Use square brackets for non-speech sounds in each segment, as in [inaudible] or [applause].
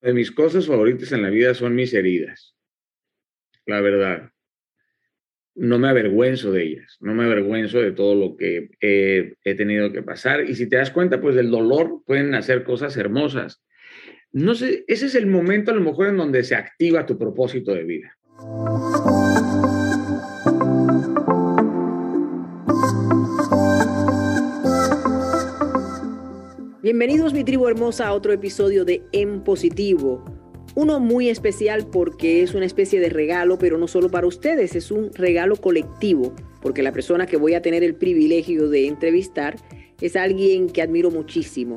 de mis cosas favoritas en la vida son mis heridas, la verdad. No me avergüenzo de ellas, no me avergüenzo de todo lo que he, tenido que pasar. Y si te das cuenta, pues del dolor pueden hacer cosas hermosas. No sé, ese es el momento a lo mejor en donde se activa tu propósito de vida. Bienvenidos mi tribu hermosa a otro episodio de En Positivo. Uno muy especial porque es una especie de regalo, pero no solo para ustedes, es un regalo colectivo, porque la persona que voy a tener el privilegio de entrevistar es alguien que admiro muchísimo.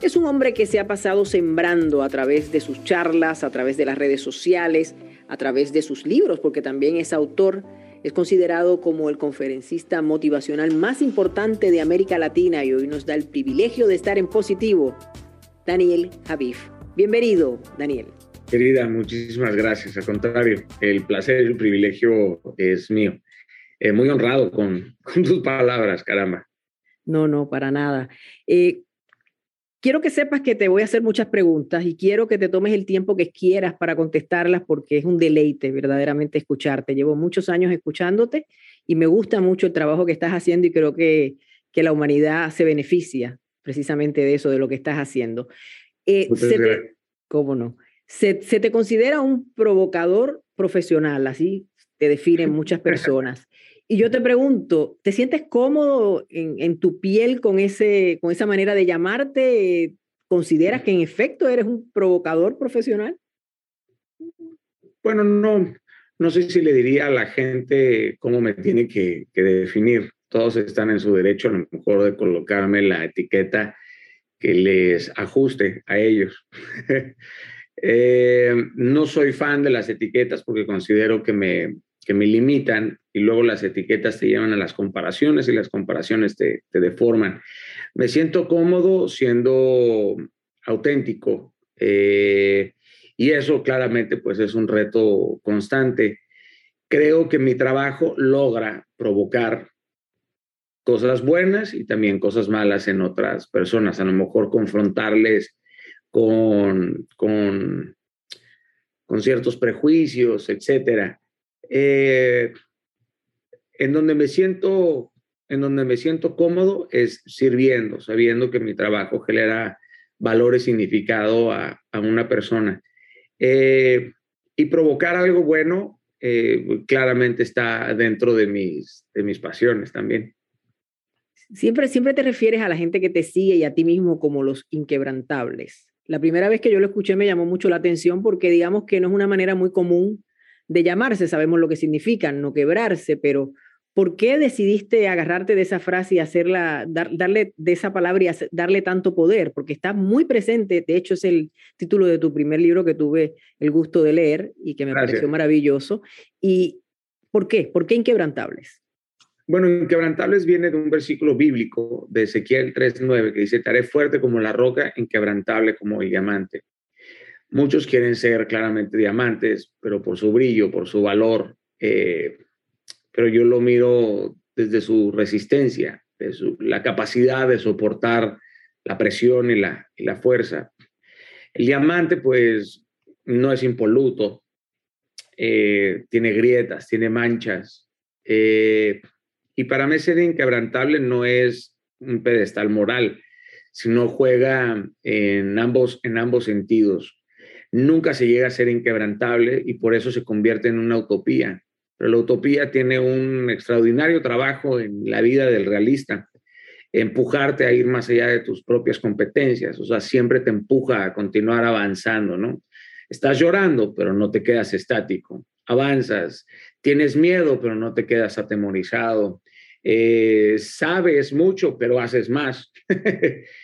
Es un hombre que se ha pasado sembrando a través de sus charlas, a través de las redes sociales, a través de sus libros, porque también es autor es considerado como el conferencista motivacional más importante de América Latina y hoy nos da el privilegio de estar en positivo. Daniel Javif. Bienvenido, Daniel. Querida, muchísimas gracias. Al contrario, el placer y el privilegio es mío. Eh, muy honrado con, [laughs] con, tus palabras, caramba. No, no, para nada. Eh, quiero que sepas que te voy a hacer muchas preguntas y quiero que te tomes el tiempo que quieras para contestarlas porque es un deleite verdaderamente escucharte. Llevo muchos años escuchándote y me gusta mucho el trabajo que estás haciendo y creo que, que la humanidad se beneficia precisamente de eso, de lo que estás haciendo. Eh, ¿Cómo no? Se, se, te considera un provocador profesional, así te definen muchas [laughs] personas. Y yo te pregunto, ¿te sientes cómodo en, tu piel con, ese, con esa manera de llamarte? ¿Consideras que en efecto eres un provocador profesional? Bueno, no, no sé si le diría a la gente cómo me tiene que, que definir. Todos están en su derecho a lo mejor de colocarme la etiqueta que les ajuste a ellos. [laughs] eh, no soy fan de las etiquetas porque considero que me, que me limitan y luego las etiquetas te llevan a las comparaciones y las comparaciones te, te deforman. Me siento cómodo siendo auténtico eh, y eso claramente pues es un reto constante. Creo que mi trabajo logra provocar cosas buenas y también cosas malas en otras personas, a lo mejor confrontarles con, con, con ciertos prejuicios, etcétera. Eh, en donde me siento, en donde me siento cómodo es sirviendo, sabiendo que mi trabajo genera valor y significado a, a una persona. Eh, y provocar algo bueno eh, claramente está dentro de mis, de mis pasiones también. Siempre, siempre te refieres a la gente que te sigue y a ti mismo como los inquebrantables. La primera vez que yo lo escuché me llamó mucho la atención porque digamos que no es una manera muy común de llamarse, sabemos lo que significa, no quebrarse, pero ¿por qué decidiste agarrarte de esa frase y hacerla, darle de esa palabra y darle tanto poder? Porque está muy presente, de hecho es el título de tu primer libro que tuve el gusto de leer y que me pareció maravilloso. ¿Y por qué? ¿Por qué inquebrantables? Bueno, inquebrantables viene de un versículo bíblico de Ezequiel 3.9 que dice, te haré fuerte como la roca, inquebrantable como el diamante. Muchos quieren ser claramente diamantes, pero por su brillo, por su valor, eh, pero yo lo miro desde su resistencia, de su, la capacidad de soportar la presión y la, y la fuerza. El diamante, pues, no es impoluto, eh, tiene grietas, tiene manchas, eh, y para mí ser inquebrantable no es un pedestal moral, sino juega en ambos, en ambos sentidos nunca se llega a ser inquebrantable y por eso se convierte en una utopía. Pero la utopía tiene un extraordinario trabajo en la vida del realista, empujarte a ir más allá de tus propias competencias, o sea, siempre te empuja a continuar avanzando, ¿no? Estás llorando, pero no te quedas estático, avanzas, tienes miedo, pero no te quedas atemorizado, eh, sabes mucho, pero haces más. [laughs]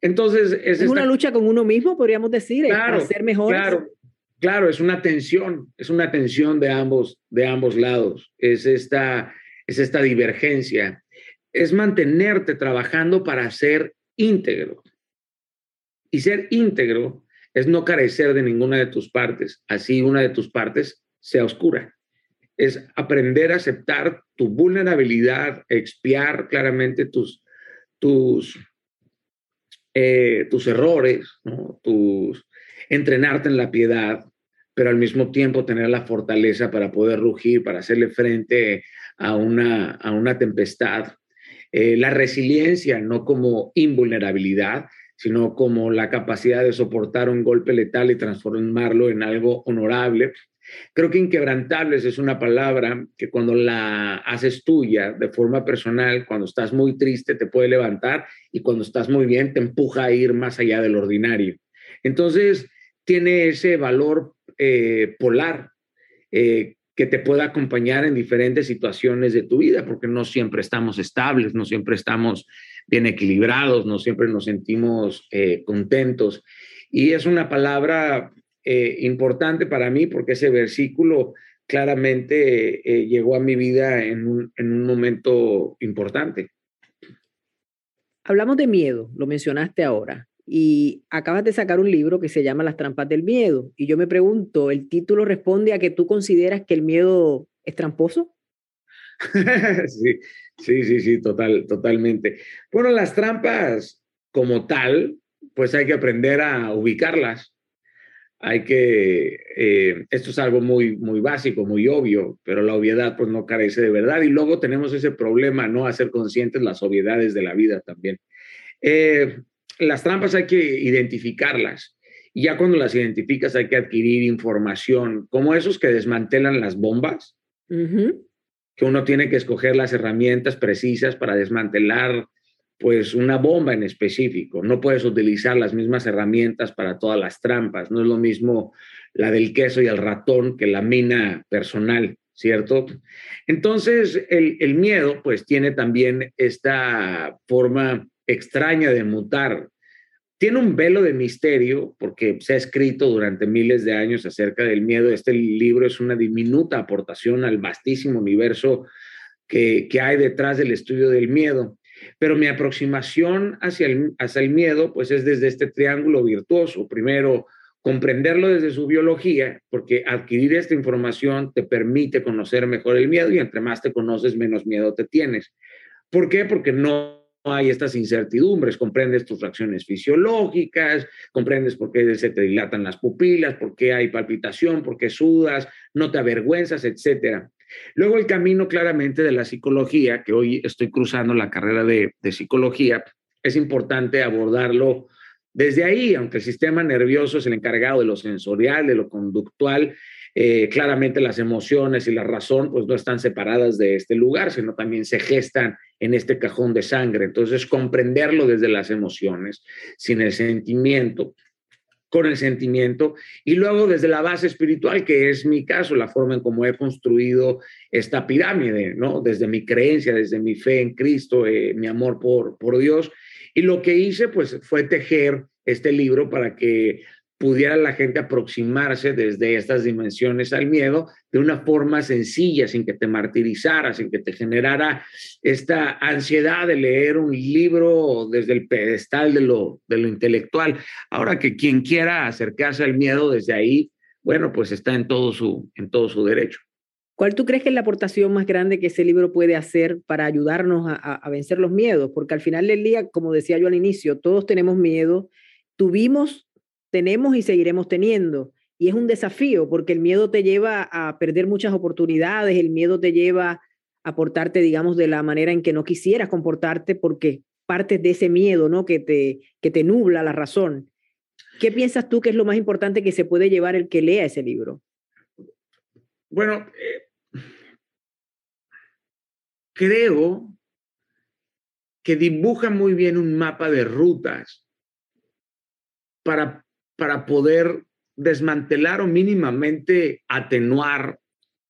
Entonces, es, es una lucha con uno mismo, podríamos decir, claro, para ser mejor. Claro, claro, es una tensión, es una tensión de ambos, de ambos lados, es esta, es esta divergencia, es mantenerte trabajando para ser íntegro. Y ser íntegro es no carecer de ninguna de tus partes, así una de tus partes sea oscura. Es aprender a aceptar tu vulnerabilidad, expiar claramente tus, tus, eh, tus errores, entrenarte en la piedad, pero al mismo tiempo tener la fortaleza para poder rugir, para hacerle frente a una, a una tempestad. Eh, la resiliencia, no como invulnerabilidad, sino como la capacidad de soportar un golpe letal y transformarlo en algo honorable. Creo que inquebrantables es una palabra que cuando la haces tuya de forma personal, cuando estás muy triste te puede levantar y cuando estás muy bien te empuja a ir más allá del ordinario. Entonces, tiene ese valor eh, polar eh, que te pueda acompañar en diferentes situaciones de tu vida, porque no siempre estamos estables, no siempre estamos bien equilibrados, no siempre nos sentimos eh, contentos. Y es una palabra eh, importante para mí porque ese versículo claramente eh, llegó a mi vida en un, en un momento importante. Hablamos de miedo, lo mencionaste ahora, y acabas de sacar un libro que se llama Las trampas del miedo. Y yo me pregunto, ¿el título responde a que tú consideras que el miedo es tramposo? [laughs] sí, sí, sí, sí, total, totalmente. Bueno, las trampas como tal, pues hay que aprender a ubicarlas. Hay que, eh, esto es algo muy, muy básico, muy obvio, pero la obviedad pues no carece de verdad. Y luego tenemos ese problema, no hacer conscientes las obviedades de la vida también. Eh, las trampas hay que identificarlas. Y ya cuando las identificas hay que adquirir información, como esos que desmantelan las bombas, que uno tiene que escoger las herramientas precisas para desmantelar pues una bomba en específico. No puedes utilizar las mismas herramientas para todas las trampas. No es lo mismo la del queso y el ratón que la mina personal, ¿cierto? Entonces, el, miedo pues tiene también esta forma extraña de mutar. Tiene un velo de misterio porque se ha escrito durante miles de años acerca del miedo. Este libro es una diminuta aportación al vastísimo universo que, hay detrás del estudio del miedo. Pero mi aproximación hacia el, hacia el miedo pues es desde este triángulo virtuoso. Primero, comprenderlo desde su biología, porque adquirir esta información te permite conocer mejor el miedo y entre más te conoces, menos miedo te tienes. ¿Por qué? Porque no hay estas incertidumbres, comprendes tus reacciones fisiológicas, comprendes por qué se te dilatan las pupilas, por qué hay palpitación, por qué sudas, no te avergüenzas, etcétera. Luego el camino claramente de la psicología, que hoy estoy cruzando la carrera de, de psicología, es importante abordarlo desde ahí, aunque el sistema nervioso es el encargado de lo sensorial, de lo conductual, eh, claramente las emociones y la razón pues no están separadas de este lugar, sino también se gestan en este cajón de sangre. Entonces, comprenderlo desde las emociones, sin el sentimiento, con el sentimiento y luego desde la base espiritual, que es mi caso, la forma en cómo he construido esta pirámide, ¿no? Desde mi creencia, desde mi fe en Cristo, eh, mi amor por, por Dios. Y lo que hice, pues, fue tejer este libro para que pudiera la gente aproximarse desde estas dimensiones al miedo de una forma sencilla, sin que te martirizara, sin que te generara esta ansiedad de leer un libro desde el pedestal de lo, de lo intelectual. Ahora que quien quiera acercarse al miedo desde ahí, bueno, pues está en todo su, en todo su derecho. ¿Cuál tú crees que es la aportación más grande que ese libro puede hacer para ayudarnos a, a vencer los miedos? Porque al final del día, como decía yo al inicio, todos tenemos miedo, tuvimos tenemos y seguiremos teniendo. Y es un desafío porque el miedo te lleva a perder muchas oportunidades, el miedo te lleva a portarte, digamos, de la manera en que no quisieras comportarte porque partes de ese miedo, ¿no? Que te, que te nubla la razón. ¿Qué piensas tú que es lo más importante que se puede llevar el que lea ese libro? Bueno, eh, creo que dibuja muy bien un mapa de rutas para para poder desmantelar o mínimamente atenuar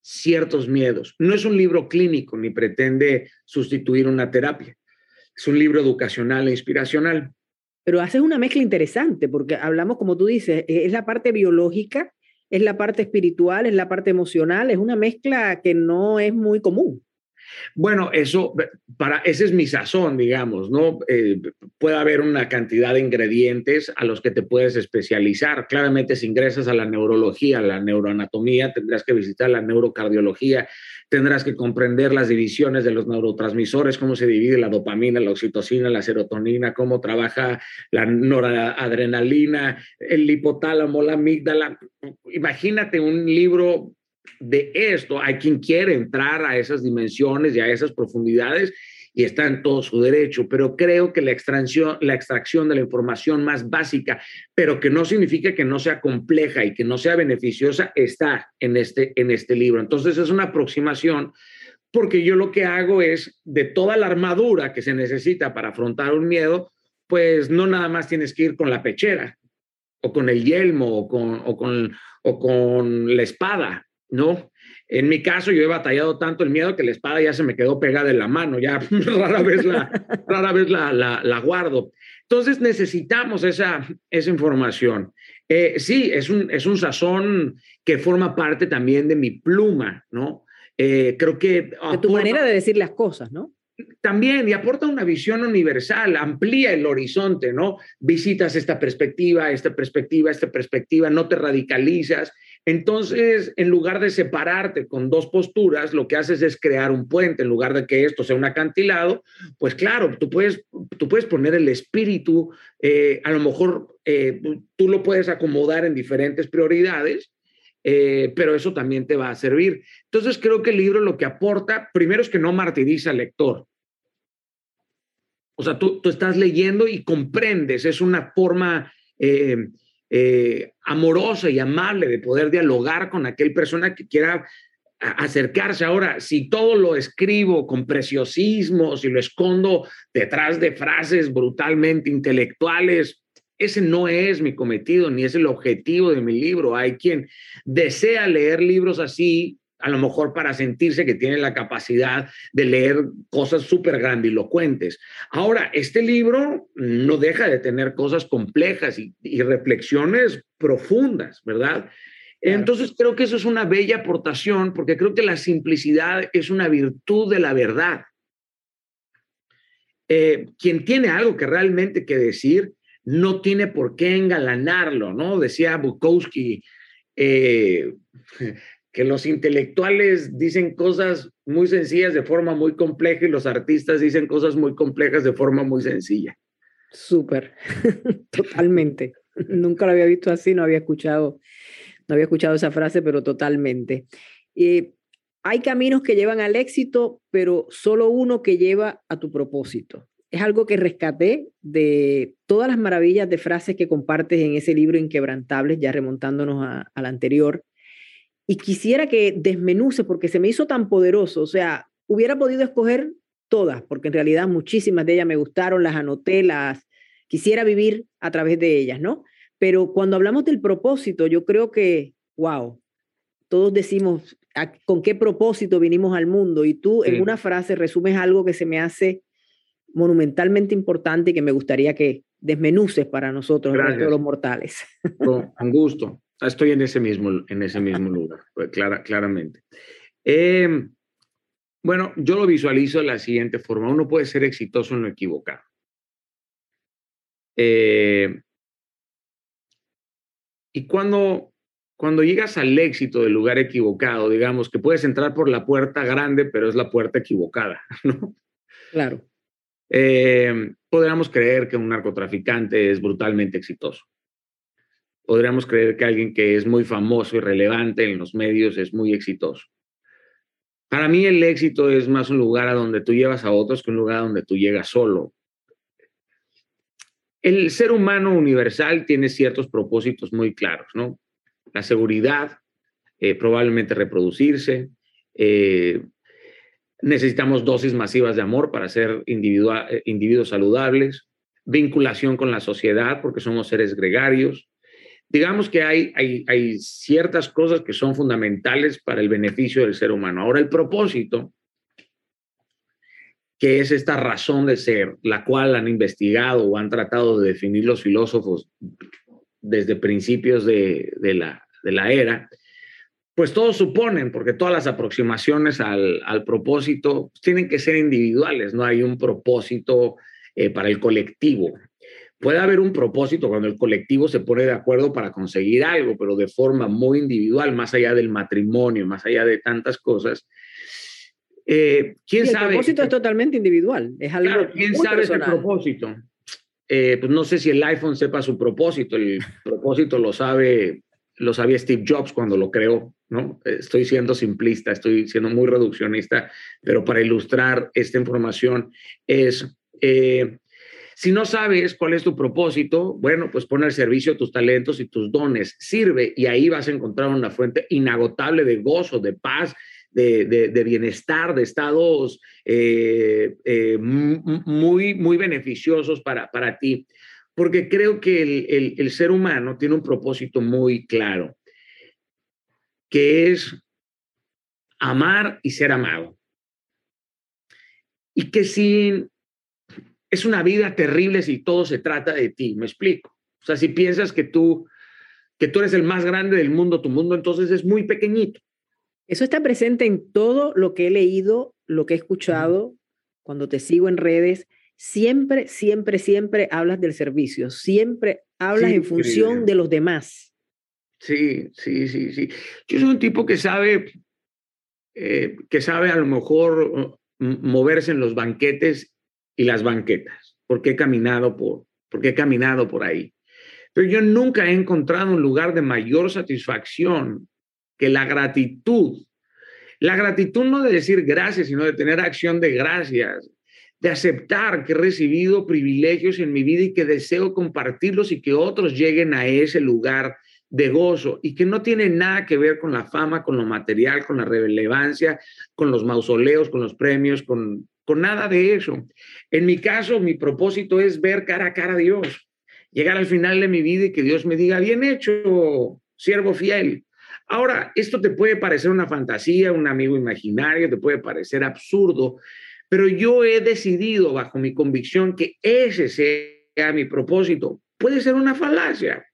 ciertos miedos. No es un libro clínico ni pretende sustituir una terapia. Es un libro educacional e inspiracional. Pero haces una mezcla interesante porque hablamos, como tú dices, e-, es la parte biológica, es la parte espiritual, es la parte emocional, es una mezcla que no es muy común. Bueno, eso, para, ese es mi sazón, digamos, ¿no? Eh, puede haber una cantidad de ingredientes a los que te puedes especializar. Claramente, si ingresas a la neurología, a la neuroanatomía, tendrás que visitar la neurocardiología, tendrás que comprender las divisiones de los neurotransmisores, cómo se divide la dopamina, la oxitocina, la serotonina, cómo trabaja la noradrenalina, el hipotálamo, la amígdala. Imagínate un libro de esto. Hay quien quiere entrar a esas dimensiones y a esas profundidades y está en todo su derecho, pero creo que la extracción, la extracción de la información más básica, pero que no significa que no sea compleja y que no sea beneficiosa, está en este, en este libro. Entonces es una aproximación porque yo lo que hago es de toda la armadura que se necesita para afrontar un miedo, pues no nada más tienes que ir con la pechera o con el yelmo o con, o con, o con la espada. ¿No? En mi caso, yo he batallado tanto el miedo que la espada ya se me quedó pegada en la mano, ya [laughs] rara vez la, rara vez la, la, guardo. Entonces necesitamos esa, esa información. Eh, sí, es un, es un sazón que forma parte también de mi pluma, ¿no? Eh, creo que... De tu manera de decir las cosas, ¿no? También, y aporta una visión universal, amplía el horizonte, ¿no? Visitas esta perspectiva, esta perspectiva, esta perspectiva, no te radicalizas entonces, en lugar de separarte con dos posturas, lo que haces es crear un puente. En lugar de que esto sea un acantilado, pues claro, tú puedes, tú puedes poner el espíritu, eh, a lo mejor eh, tú lo puedes acomodar en diferentes prioridades, eh, pero eso también te va a servir. Entonces, creo que el libro lo que aporta, primero es que no martiriza al lector. O sea, tú, tú estás leyendo y comprendes, es una forma amorosa y amable de poder dialogar con aquel persona que quiera acercarse. Ahora, si todo lo escribo con preciosismo, si lo escondo detrás de frases brutalmente intelectuales, ese no es mi cometido ni es el objetivo de mi libro. Hay quien desea leer libros así a lo mejor para sentirse que tiene la capacidad de leer cosas súper grandilocuentes. Ahora, este libro no deja de tener cosas complejas y, reflexiones profundas, ¿verdad? Entonces creo que eso es una bella aportación porque creo que la simplicidad es una virtud de la verdad. Eh, quien tiene algo que realmente que decir no tiene por qué engalanarlo, ¿no? Decía Bukowski, eh, que los intelectuales dicen cosas muy sencillas de forma muy compleja y los artistas dicen cosas muy complejas de forma muy sencilla. Súper, [laughs] totalmente. Nunca lo había visto así, no había escuchado, no había escuchado esa frase, pero totalmente. Eh, hay caminos que llevan al éxito, pero solo uno que lleva a tu propósito. Es algo que rescaté de todas las maravillas de frases que compartes en ese libro Inquebrantables, ya remontándonos al anterior y quisiera que desmenuce porque se me hizo tan poderoso. O sea, hubiera podido escoger todas, porque en realidad muchísimas de ellas me gustaron, las anoté, las quisiera vivir a través de ellas, ¿no? Pero cuando hablamos del propósito, yo creo que, wow, todos decimos con qué propósito vinimos al mundo y tú en una frase resumes algo que se me hace monumentalmente importante y que me gustaría que desmenuces para nosotros, los mortales. Con gusto. Estoy en ese mismo, en ese mismo [laughs] lugar, pues, clara, claramente. Em, bueno, yo lo visualizo de la siguiente forma. Uno puede ser exitoso en lo equivocado. Eh, y cuando, cuando llegas al éxito del lugar equivocado, digamos que puedes entrar por la puerta grande, pero es la puerta equivocada, [laughs] ¿no? Claro. Eh, podríamos creer que un narcotraficante es brutalmente exitoso podríamos creer que alguien que es muy famoso y relevante en los medios es muy exitoso. Para mí el éxito es más un lugar a donde tú llevas a otros que un lugar a donde tú llegas solo. El ser humano universal tiene ciertos propósitos muy claros, ¿no? La seguridad, eh, probablemente reproducirse, eh, necesitamos dosis masivas de amor para ser eh, individuos saludables, vinculación con la sociedad porque somos seres gregarios, digamos que hay, hay, ciertas cosas que son fundamentales para el beneficio del ser humano. Ahora, el propósito, que es esta razón de ser, la cual han investigado o han tratado de definir los filósofos desde principios de, de, la, de la era, pues todos suponen, porque todas las aproximaciones al, al propósito tienen que ser individuales, no hay un propósito eh, para el colectivo. Puede haber un propósito cuando el colectivo se pone de acuerdo para conseguir algo, pero de forma muy individual, más allá del matrimonio, más allá de tantas cosas. Eh, ¿Quién sabe? El propósito es totalmente individual. Es algo claro, ¿Quién sabe ese propósito? Eh, pues no sé si el iPhone sepa su propósito. El propósito lo sabe lo sabía Steve Jobs cuando lo creó, ¿no? Estoy siendo simplista, estoy siendo muy reduccionista, pero para ilustrar esta información es, eh, si no sabes cuál es tu propósito, bueno, pues pon al servicio tus talentos y tus dones, sirve y ahí vas a encontrar una fuente inagotable de gozo, de paz, de, bienestar, de estados eh, eh, muy, muy beneficiosos para, para ti porque creo que el, ser humano tiene un propósito muy claro, que es amar y ser amado. Y que si es una vida terrible si todo se trata de ti, me explico. O sea, si piensas que tú, que tú eres el más grande del mundo, tu mundo entonces es muy pequeñito. Eso está presente en todo lo que he leído, lo que he escuchado, cuando te sigo en redes siempre, siempre, siempre hablas del servicio, siempre hablas en función de los demás. Sí, sí, sí, sí. Yo soy un tipo que sabe, eh, que sabe a lo mejor moverse en los banquetes y las banquetas, porque he caminado por, porque he caminado por ahí. Pero yo nunca he encontrado un lugar de mayor satisfacción que la gratitud. La gratitud no de decir gracias, sino de tener acción de gracias de aceptar que he recibido privilegios en mi vida y que deseo compartirlos y que otros lleguen a ese lugar de gozo y que no tiene nada que ver con la fama, con lo material, con la relevancia, con los mausoleos, con los premios, con, con nada de eso. En mi caso, mi propósito es ver cara a cara a Dios, llegar al final de mi vida y que Dios me diga, bien hecho, siervo fiel. Ahora, esto te puede parecer una fantasía, un amigo imaginario, te puede parecer absurdo, pero yo he decidido bajo mi convicción que ese sea mi propósito. Puede ser una falacia,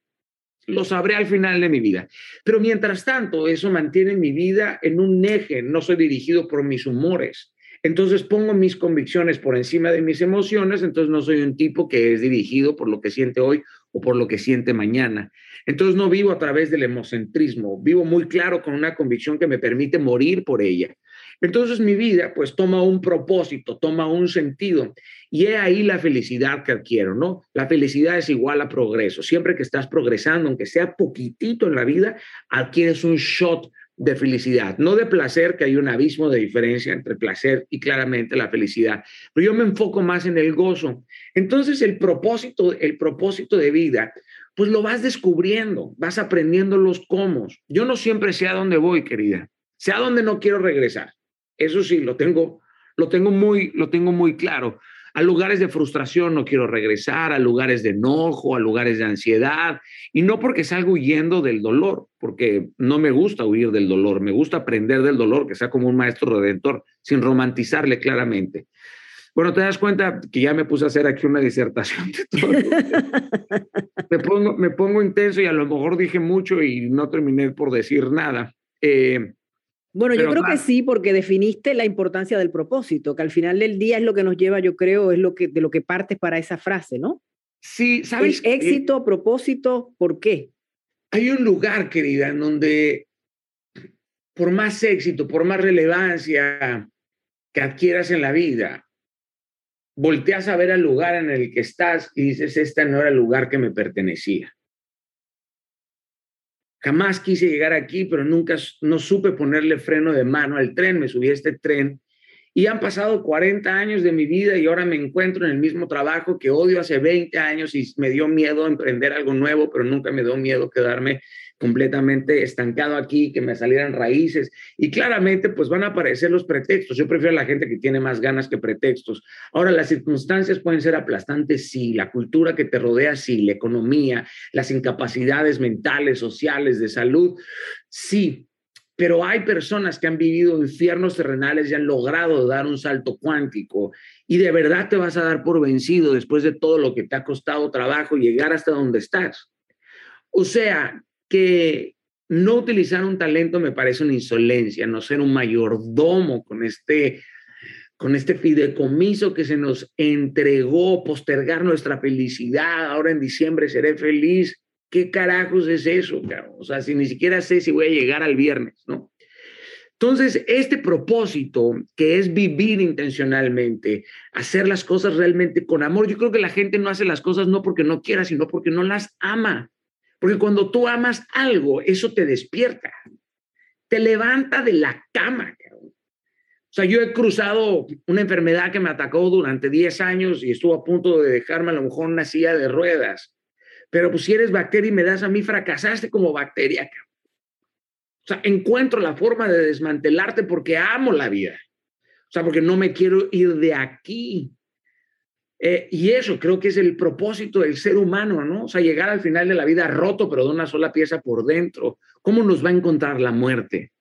lo sabré al final de mi vida. Pero mientras tanto, eso mantiene mi vida en un eje, no soy dirigido por mis humores. Entonces pongo mis convicciones por encima de mis emociones, entonces no soy un tipo que es dirigido por lo que siente hoy o por lo que siente mañana. Entonces no vivo a través del emocentrismo, vivo muy claro con una convicción que me permite morir por ella. Entonces mi vida pues toma un propósito, toma un sentido y es ahí la felicidad que adquiero, ¿no? La felicidad es igual a progreso. Siempre que estás progresando, aunque sea poquitito en la vida, adquieres un shot de felicidad, no de placer, que hay un abismo de diferencia entre placer y claramente la felicidad. Pero yo me enfoco más en el gozo. Entonces el propósito, el propósito de vida, pues lo vas descubriendo, vas aprendiendo los cómo. Yo no siempre sé a dónde voy, querida, sé a dónde no quiero regresar. Eso sí, lo tengo, lo tengo muy, lo tengo muy claro. A lugares de frustración no quiero regresar, a lugares de enojo, a lugares de ansiedad, y no porque salga huyendo del dolor, porque no me gusta huir del dolor, me gusta aprender del dolor, que sea como un maestro redentor, sin romantizarle claramente. Bueno, te das cuenta que ya me puse a hacer aquí una disertación de todo. [laughs] me, pongo, me pongo intenso y a lo mejor dije mucho y no terminé por decir nada. Eh, bueno, yo creo que sí, porque definiste la importancia del propósito, que al final del día es lo que nos lleva, yo creo, es lo que de lo que partes para esa frase, ¿no? Sí, sabes. éxito, propósito, ¿por qué? Hay un lugar, querida, en donde por más éxito, por más relevancia que adquieras en la vida, volteas a ver al lugar en el que estás y dices, este no era el lugar que me pertenecía. Jamás quise llegar aquí, pero nunca no supe ponerle freno de mano al tren. Me subí a este tren y han pasado 40 años de mi vida y ahora me encuentro en el mismo trabajo que odio hace 20 años y me dio miedo emprender algo nuevo, pero nunca me dio miedo quedarme completamente estancado aquí, que me salieran raíces. Y claramente, pues van a aparecer los pretextos. Yo prefiero a la gente que tiene más ganas que pretextos. Ahora, las circunstancias pueden ser aplastantes, sí. La cultura que te rodea, sí. La economía, las incapacidades mentales, sociales, de salud, sí. Pero hay personas que han vivido infiernos terrenales y han logrado dar un salto cuántico. Y de verdad te vas a dar por vencido después de todo lo que te ha costado trabajo llegar hasta donde estás. O sea, que no utilizar un talento me parece una insolencia, no ser un mayordomo con este con este fideicomiso que se nos entregó, postergar nuestra felicidad, ahora en diciembre seré feliz. ¿Qué carajos es eso? O sea, si ni siquiera sé si voy a llegar al viernes, ¿no? Entonces, este propósito que es vivir intencionalmente, hacer las cosas realmente con amor, yo creo que la gente no hace las cosas no porque no quiera, sino porque no las ama. Porque cuando tú amas algo, eso te despierta, te levanta de la cama. O sea, yo he cruzado una enfermedad que me atacó durante 10 años y estuvo a punto de dejarme a lo mejor una silla de ruedas. Pero pues si eres bacteria y me das a mí, fracasaste como bacteria. O sea, encuentro la forma de desmantelarte porque amo la vida. O sea, porque no me quiero ir de aquí. Eh, y eso creo que es el propósito del ser humano, ¿no? O sea, llegar al final de la vida roto, pero de una sola pieza por dentro. ¿Cómo nos va a encontrar la muerte?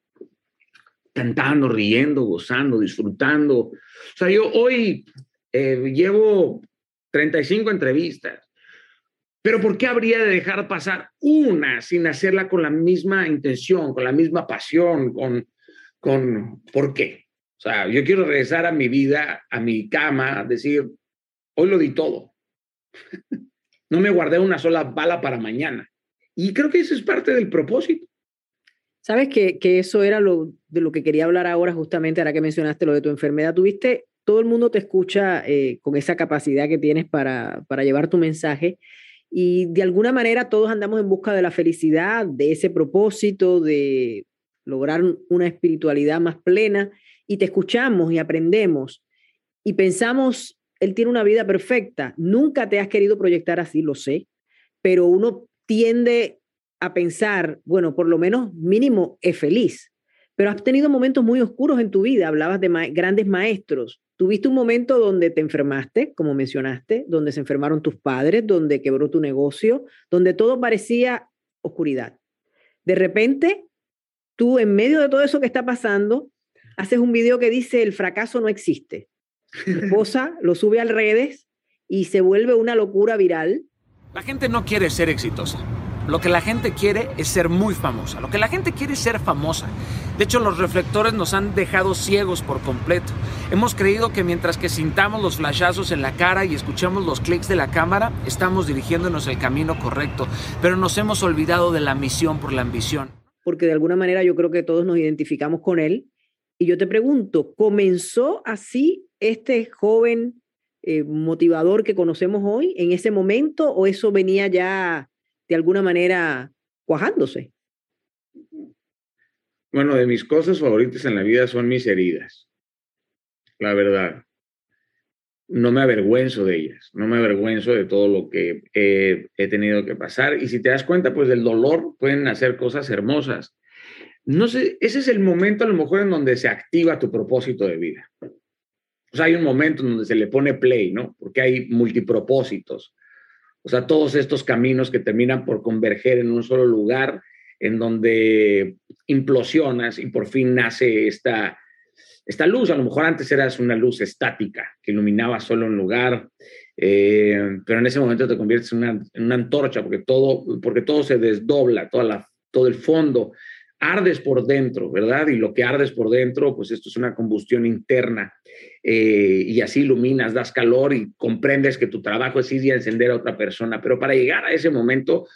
cantando, riendo, gozando, disfrutando. O sea, yo hoy eh, llevo 35 entrevistas, pero ¿por qué habría de dejar pasar una sin hacerla con la misma intención, con la misma pasión, con, con, ¿por qué? O sea, yo quiero regresar a mi vida, a mi cama, decir, hoy lo di todo. no me guardé una sola bala para mañana. Y creo que eso es parte del propósito. Sabes que, eso era lo de lo que quería hablar ahora, justamente ahora que mencionaste lo de tu enfermedad. Tuviste, todo el mundo te escucha eh, con esa capacidad que tienes para, para llevar tu mensaje y de alguna manera todos andamos en busca de la felicidad, de ese propósito, de lograr una espiritualidad más plena y te escuchamos y aprendemos y pensamos, él tiene una vida perfecta. Nunca te has querido proyectar así, lo sé, pero uno tiende a pensar, bueno, por lo menos mínimo es feliz. Pero has tenido momentos muy oscuros en tu vida, hablabas de grandes maestros. Tuviste un momento donde te enfermaste, como mencionaste, donde se enfermaron tus padres, donde quebró tu negocio, donde todo parecía oscuridad. De repente, tú en medio de todo eso que está pasando, haces un video que dice el fracaso no existe. Tu esposa lo sube a redes y se vuelve una locura viral. La gente no quiere ser exitosa lo que la gente quiere es ser muy famosa. Lo que la gente quiere es ser famosa. De hecho, los reflectores nos han dejado ciegos por completo. Hemos creído que mientras que sintamos los flashazos en la cara y escuchemos los clics de la cámara, estamos dirigiéndonos el camino correcto. Pero nos hemos olvidado de la misión por la ambición. Porque de alguna manera yo creo que todos nos identificamos con él. Y yo te pregunto, ¿comenzó así este joven eh, motivador que conocemos hoy en ese momento o eso venía ya de alguna manera cuajándose. Bueno, de mis cosas favoritas en la vida son mis heridas, la verdad. No me avergüenzo de ellas, no me avergüenzo de todo lo que he, tenido que pasar. Y si te das cuenta, pues del dolor pueden hacer cosas hermosas. No sé, ese es el momento a lo mejor en donde se activa tu propósito de vida. Hay un momento en donde se le pone play, ¿no? Porque hay multipropósitos. O sea, todos estos caminos que terminan por converger en un solo lugar, en donde implosionas y por fin nace esta, esta luz. A lo mejor antes eras una luz estática que iluminaba solo un lugar, eh, pero en ese momento te conviertes en una, en una, antorcha porque todo, porque todo se desdobla, toda la, todo el fondo. Ardes por dentro, ¿verdad? Y lo que ardes por dentro, pues esto es una combustión interna. Eh, y así iluminas, das calor y comprendes que tu trabajo es ir y encender a otra persona. Pero para llegar a ese momento,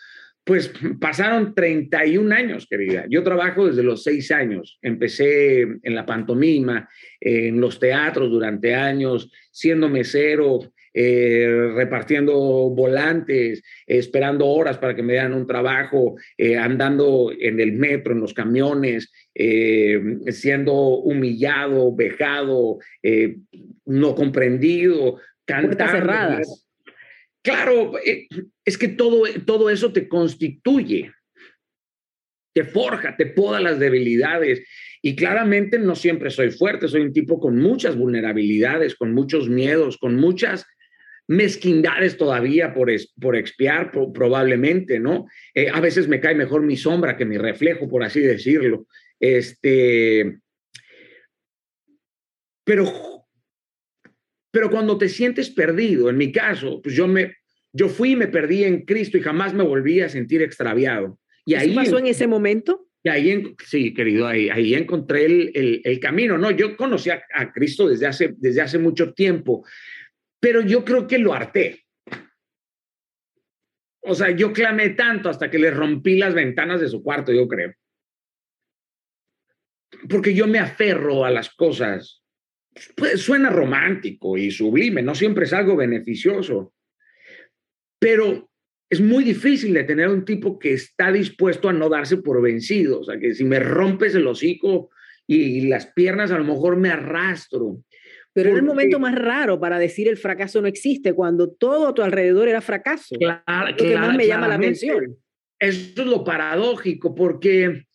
pues pasaron 31 años, querida. Yo trabajo desde los 6 años. Empecé en la pantomima, en los teatros durante años, siendo mesero, eh, repartiendo volantes, esperando horas para que me dieran un trabajo, eh, andando en el metro, en los camiones, eh, siendo humillado, vejado, no comprendido, cantando. Claro, es que todo, todo eso te constituye, te forja, te poda las debilidades. Y claramente no siempre soy fuerte, soy un tipo con muchas vulnerabilidades, con muchos miedos, con muchas mezquindades todavía por, por expiar, probablemente, ¿no? Eh, a veces me cae mejor mi sombra que mi reflejo, por así decirlo. Este, pero, pero cuando te sientes perdido, en mi caso, pues yo, me, yo fui y me perdí en Cristo y jamás me volví a sentir extraviado. Y ahí pasó en ese momento? Y ahí, sí, querido, ahí, ahí encontré el, el, camino, ¿no? Yo conocí a, Cristo desde hace, desde hace mucho tiempo, pero yo creo que lo harté. O sea, yo clamé tanto hasta que le rompí las ventanas de su cuarto, yo creo. Porque yo me aferro a las cosas. Pues, suena romántico y sublime, no siempre es algo beneficioso, pero es muy difícil de tener un tipo que está dispuesto a no darse por vencido. O sea, que si me rompes el hocico y, las piernas, a lo mejor me arrastro. Pero era el momento más raro para decir el fracaso no existe, cuando todo a tu alrededor era fracaso. Claro, lo que más me llama la atención. Eso es lo paradójico, porque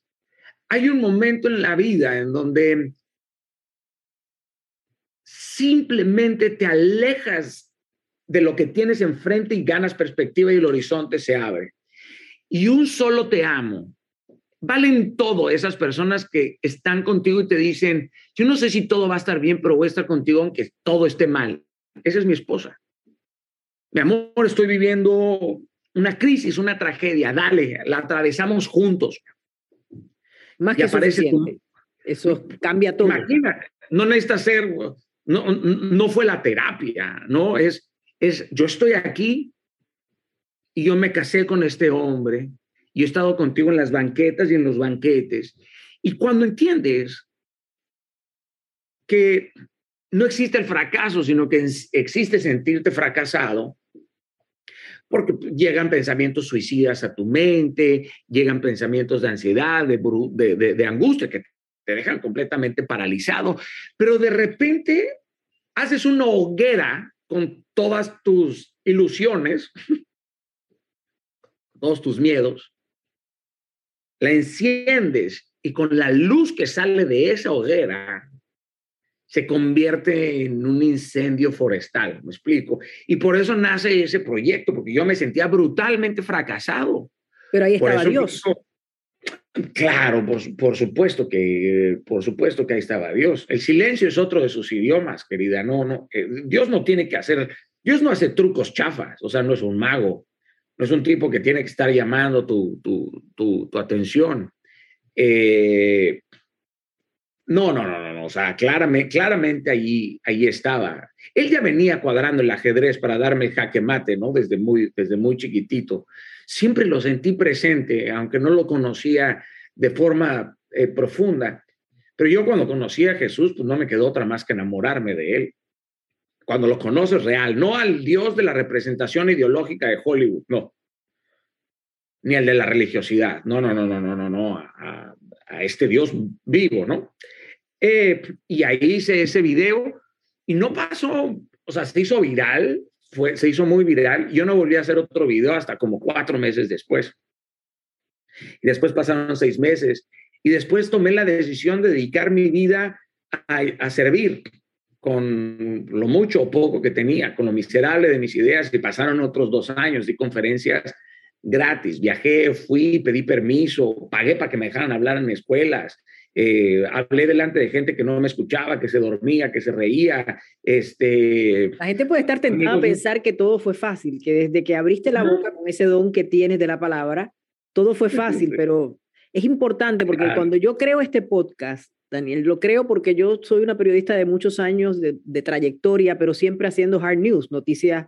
hay un momento en la vida en donde simplemente te alejas de lo que tienes enfrente y ganas perspectiva y el horizonte se abre. Y un solo te amo. Valen todo esas personas que están contigo y te dicen, yo no sé si todo va a estar bien, pero voy a estar contigo aunque todo esté mal. Esa es mi esposa. Mi amor, estoy viviendo una crisis, una tragedia. Dale, la atravesamos juntos. Más que aparece Eso cambia todo. Imagina, no necesita ser, no, no fue la terapia, no es es, yo estoy aquí y yo me casé con este hombre y he estado contigo en las banquetas y en los banquetes. Y cuando entiendes que no existe el fracaso, sino que existe sentirte fracasado, porque llegan pensamientos suicidas a tu mente, llegan pensamientos de ansiedad, de, de, de angustia, que te dejan completamente paralizado, pero de repente haces una hoguera con todas tus ilusiones, [laughs] todos tus miedos, la enciendes y con la luz que sale de esa hoguera se convierte en un incendio forestal, me explico. Y por eso nace ese proyecto, porque yo me sentía brutalmente fracasado. Pero ahí estaba Dios. Claro, por, supuesto que, por supuesto que ahí estaba Dios. El silencio es otro de sus idiomas, querida. No, no, eh, Dios no tiene que hacer, Dios no hace trucos chafas, o sea, no es un mago, no es un tipo que tiene que estar llamando tu, tu, tu, atención. Eh, no, no, no, no, o sea, claramente, claramente allí, allí estaba. Él ya venía cuadrando el ajedrez para darme el jaque mate, ¿no? Desde muy, desde muy chiquitito siempre lo sentí presente, aunque no lo conocía de forma eh, profunda. Pero yo cuando conocí a Jesús, pues no me quedó otra más que enamorarme de él. Cuando lo conoces real, no al Dios de la representación ideológica de Hollywood, no. Ni al de la religiosidad, no, no, no, no, no, no, no, a, este Dios vivo, ¿no? Eh, y ahí hice ese video y no pasó, o sea, se hizo viral, se hizo muy viral. Yo no volví a hacer otro video hasta como cuatro meses después. Y después pasaron seis meses. Y después tomé la decisión de dedicar mi vida a, servir con lo mucho o poco que tenía, con lo miserable de mis ideas. Y pasaron otros dos años de conferencias gratis. Viajé, fui, pedí permiso, pagué para que me dejaran hablar en escuelas. Eh, hablé delante de gente que no me escuchaba, que se dormía, que se reía. Este, la gente puede estar tentada a pensar que todo fue fácil, que desde que abriste la boca con ese don que tienes de la palabra, todo fue fácil, pero es importante porque cuando yo creo este podcast, Daniel, lo creo porque yo soy una periodista de muchos años de, trayectoria, pero siempre haciendo hard news, noticias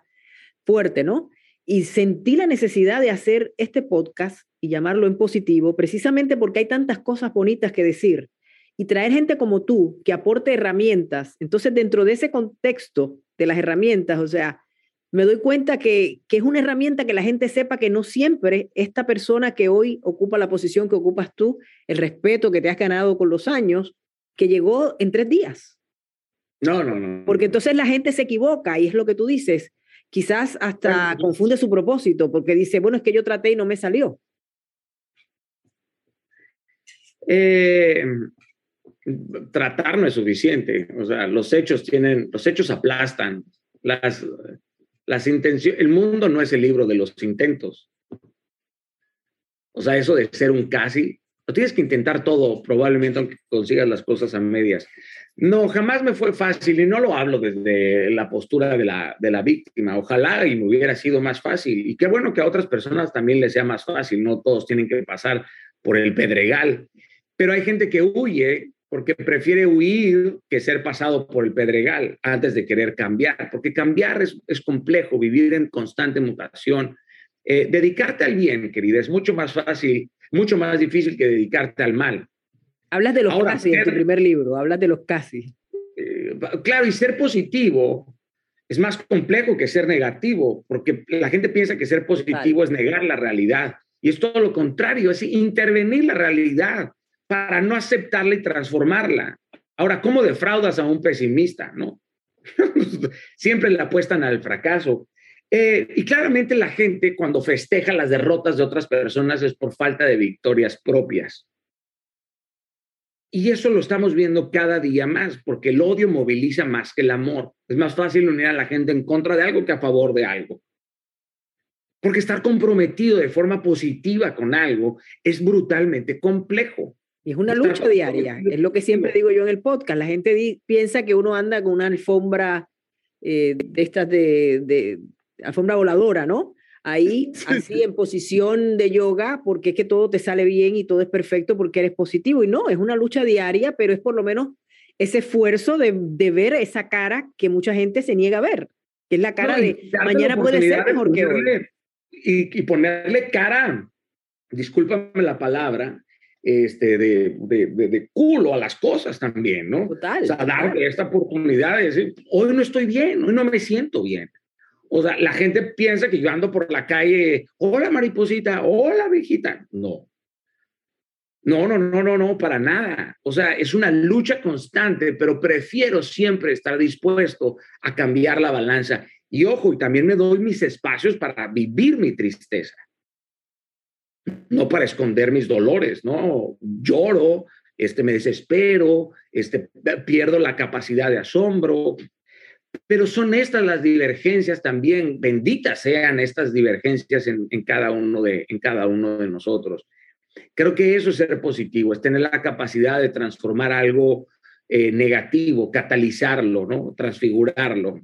fuerte, ¿no? Y sentí la necesidad de hacer este podcast y llamarlo en positivo, precisamente porque hay tantas cosas bonitas que decir y traer gente como tú que aporte herramientas. Entonces, dentro de ese contexto de las herramientas, o sea, me doy cuenta que, que, es una herramienta que la gente sepa que no siempre esta persona que hoy ocupa la posición que ocupas tú, el respeto que te has ganado con los años, que llegó en tres días. No, no, no. Porque entonces la gente se equivoca y es lo que tú dices. Quizás hasta confunde su propósito porque dice, bueno, es que yo traté y no me salió. Eh, tratar no es suficiente. O sea, los hechos tienen, los hechos aplastan. Las, las intenciones, el mundo no es el libro de los intentos. O sea, eso de ser un casi, lo tienes que intentar todo, probablemente aunque consigas las cosas a medias. No, jamás me fue fácil y no lo hablo desde la postura de la, de la víctima. Ojalá y me hubiera sido más fácil. Y qué bueno que a otras personas también les sea más fácil. No todos tienen que pasar por el pedregal. Pero hay gente que huye porque prefiere huir que ser pasado por el pedregal antes de querer cambiar, porque cambiar es, es complejo, vivir en constante mutación. Eh, dedicarte al bien, querida, es mucho más fácil, mucho más difícil que dedicarte al mal. Hablas de los casi en tu primer libro, hablas de los casi. Eh, claro, y ser positivo es más complejo que ser negativo, porque la gente piensa que ser positivo es negar la realidad. Y es todo lo contrario, es intervenir la realidad para no aceptarla y transformarla. Ahora, ¿cómo defraudas a un pesimista? No. [laughs] Siempre le apuestan al fracaso. Eh, y claramente la gente cuando festeja las derrotas de otras personas es por falta de victorias propias. Y eso lo estamos viendo cada día más, porque el odio moviliza más que el amor. Es más fácil unir a la gente en contra de algo que a favor de algo. Porque estar comprometido de forma positiva con algo es brutalmente complejo. Y es una lucha diaria, es lo que siempre digo yo en el podcast. La gente piensa que uno anda con una alfombra eh, de estas de, de, alfombra voladora, ¿no? ahí, [laughs] así en posición de yoga, porque es que todo te sale bien y todo es perfecto porque eres positivo. Y no, es una lucha diaria, pero es por lo menos ese esfuerzo de, ver esa cara que mucha gente se niega a ver, que es la cara de mañana puede ser mejor que hoy. Y, ponerle cara, discúlpame la palabra, este, de, de, culo a las cosas también, ¿no? Total. O sea, darle esta oportunidad de decir, hoy no estoy bien, hoy no me siento bien. O sea, la gente piensa que yo ando por la calle, hola mariposita, hola viejita. No. No, no, no, no, no, para nada. O sea, es una lucha constante, pero prefiero siempre estar dispuesto a cambiar la balanza. Y ojo, y también me doy mis espacios para vivir mi tristeza. No para esconder mis dolores, ¿no? Lloro, este, me desespero, este, pierdo la capacidad de asombro, pero son estas las divergencias también, benditas sean estas divergencias en, cada, uno de, en cada uno de nosotros. Creo que eso es ser positivo, es tener la capacidad de transformar algo eh, negativo, catalizarlo, ¿no? transfigurarlo.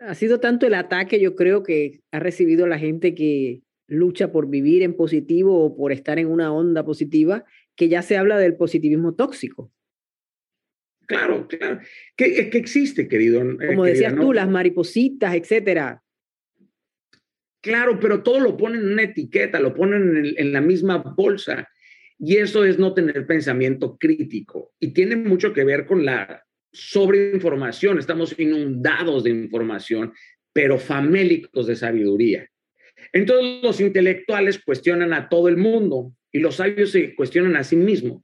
Ha sido tanto el ataque, yo creo que ha recibido la gente que lucha por vivir en positivo o por estar en una onda positiva, que ya se habla del positivismo tóxico. Claro, claro. Que, que existe, querido. Eh, Como decías tú, las maripositas, etcétera. Claro, pero todo lo ponen en una etiqueta, lo ponen en, en, la misma bolsa. Y eso es no tener pensamiento crítico. Y tiene mucho que ver con la sobreinformación. Estamos inundados de información, pero famélicos de sabiduría. Entonces los intelectuales cuestionan a todo el mundo y los sabios se cuestionan a sí mismos.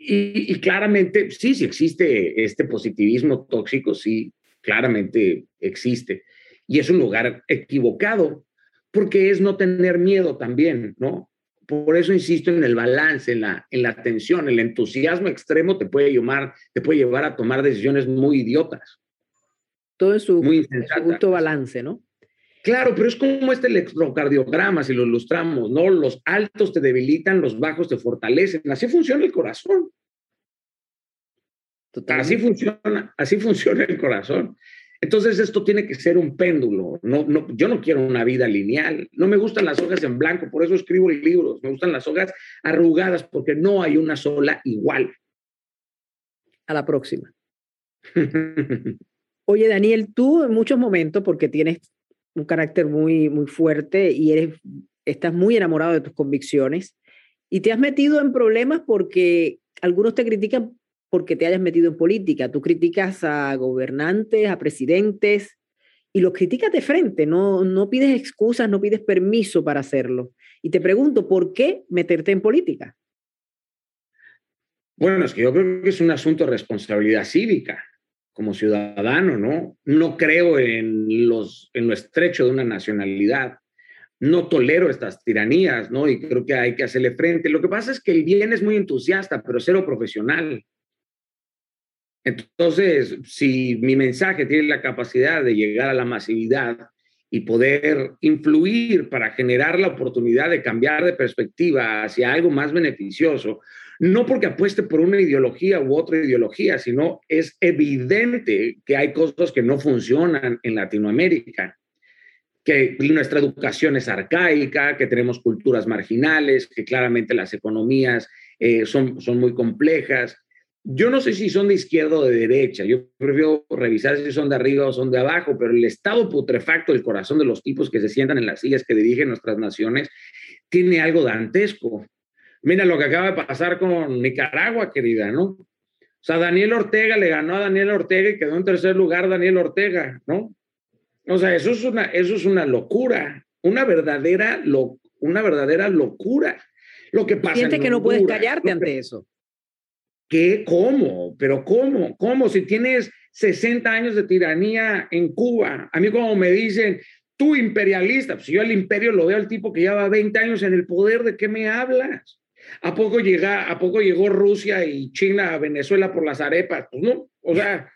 Y, claramente, sí, sí existe este positivismo tóxico, sí, claramente existe. Y es un lugar equivocado, porque es no tener miedo también, ¿no? Por eso insisto en el balance, en la, en la atención, el entusiasmo extremo te puede, llevar, te puede llevar a tomar decisiones muy idiotas. Todo en su, muy justo balance, ¿no? Claro, pero es como este electrocardiograma, si lo ilustramos, ¿no? Los altos te debilitan, los bajos te fortalecen. Así funciona el corazón. Así funciona, así funciona el corazón. Entonces esto tiene que ser un péndulo. No, no, yo no quiero una vida lineal. No me gustan las hojas en blanco, por eso escribo libros. Me gustan las hojas arrugadas porque no hay una sola igual. A la próxima. [laughs] Oye, Daniel, tú en muchos momentos, porque tienes un carácter muy, muy fuerte y eres, estás muy enamorado de tus convicciones y te has metido en problemas porque algunos te critican porque te hayas metido en política. Tú criticas a gobernantes, a presidentes y los criticas de frente, no, no pides excusas, no pides permiso para hacerlo. Y te pregunto, ¿por qué meterte en política? Bueno, es que yo creo que es un asunto de responsabilidad cívica como ciudadano, ¿no? No creo en, los, en lo estrecho de una nacionalidad. No tolero estas tiranías, ¿no? Y creo que hay que hacerle frente. Lo que pasa es que el bien es muy entusiasta, pero cero profesional. Entonces, si mi mensaje tiene la capacidad de llegar a la masividad y poder influir para generar la oportunidad de cambiar de perspectiva hacia algo más beneficioso, no porque apueste por una ideología u otra ideología, sino es evidente que hay cosas que no funcionan en Latinoamérica, que nuestra educación es arcaica, que tenemos culturas marginales, que claramente las economías eh, son, son muy complejas. Yo no sé si son de izquierda o de derecha, yo prefiero revisar si son de arriba o son de abajo, pero el estado putrefacto del corazón de los tipos que se sientan en las sillas que dirigen nuestras naciones tiene algo dantesco. Mira lo que acaba de pasar con Nicaragua, querida, ¿no? O sea, Daniel Ortega le ganó a Daniel Ortega y quedó en tercer lugar Daniel Ortega, ¿no? O sea, eso es una, eso es una locura, una verdadera, lo, una verdadera locura. Lo que pasa. Sientes que no puedes callarte ante eso. ¿Qué? ¿Cómo? ¿Pero cómo? ¿Cómo? Si tienes 60 años de tiranía en Cuba, a mí como me dicen, tú imperialista, pues yo el imperio lo veo al tipo que lleva 20 años en el poder, ¿de qué me hablas? ¿A poco, llega, ¿A poco llegó Rusia y China a Venezuela por las arepas? Pues no, o sea,